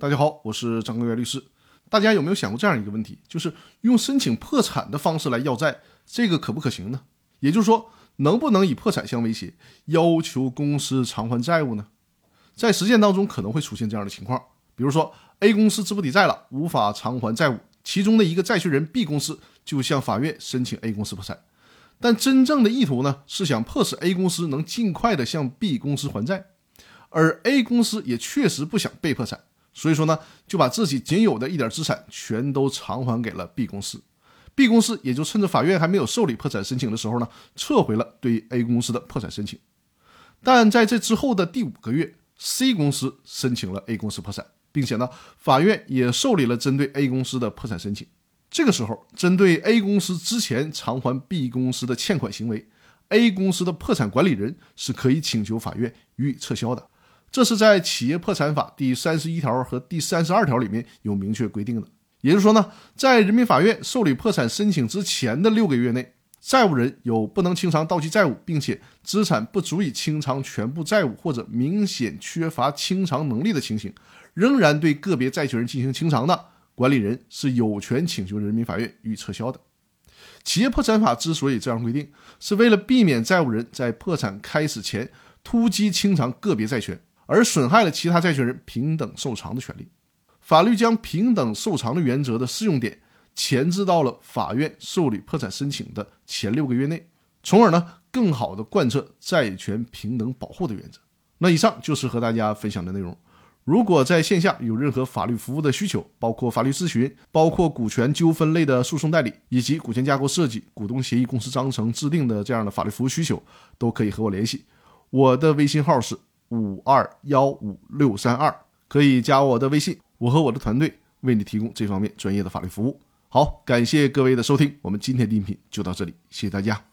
大家好，我是张根源律师。大家有没有想过这样一个问题，就是用申请破产的方式来要债，这个可不可行呢？也就是说，能不能以破产相威胁，要求公司偿还债务呢？在实践当中可能会出现这样的情况，比如说 A 公司资不抵债了，无法偿还债务，其中的一个债权人 B 公司就向法院申请 A 公司破产，但真正的意图呢是想迫使 A 公司能尽快的向 B 公司还债，而 A 公司也确实不想被破产。所以说呢，就把自己仅有的一点资产全都偿还给了 B 公司，B 公司也就趁着法院还没有受理破产申请的时候呢，撤回了对 A 公司的破产申请。但在这之后的第五个月，C 公司申请了 A 公司破产，并且呢，法院也受理了针对 A 公司的破产申请。这个时候，针对 A 公司之前偿还 B 公司的欠款行为，A 公司的破产管理人是可以请求法院予以撤销的。这是在企业破产法第三十一条和第三十二条里面有明确规定的。也就是说呢，在人民法院受理破产申请之前的六个月内，债务人有不能清偿到期债务，并且资产不足以清偿全部债务或者明显缺乏清偿能力的情形，仍然对个别债权人进行清偿的，管理人是有权请求人民法院予以撤销的。企业破产法之所以这样规定，是为了避免债务人在破产开始前突击清偿个别债权。而损害了其他债权人平等受偿的权利，法律将平等受偿的原则的适用点前置到了法院受理破产申请的前六个月内，从而呢更好的贯彻债权平等保护的原则。那以上就是和大家分享的内容。如果在线下有任何法律服务的需求，包括法律咨询、包括股权纠纷类的诉讼代理，以及股权架构设计、股东协议、公司章程制定的这样的法律服务需求，都可以和我联系。我的微信号是。五二幺五六三二，可以加我的微信，我和我的团队为你提供这方面专业的法律服务。好，感谢各位的收听，我们今天的音频就到这里，谢谢大家。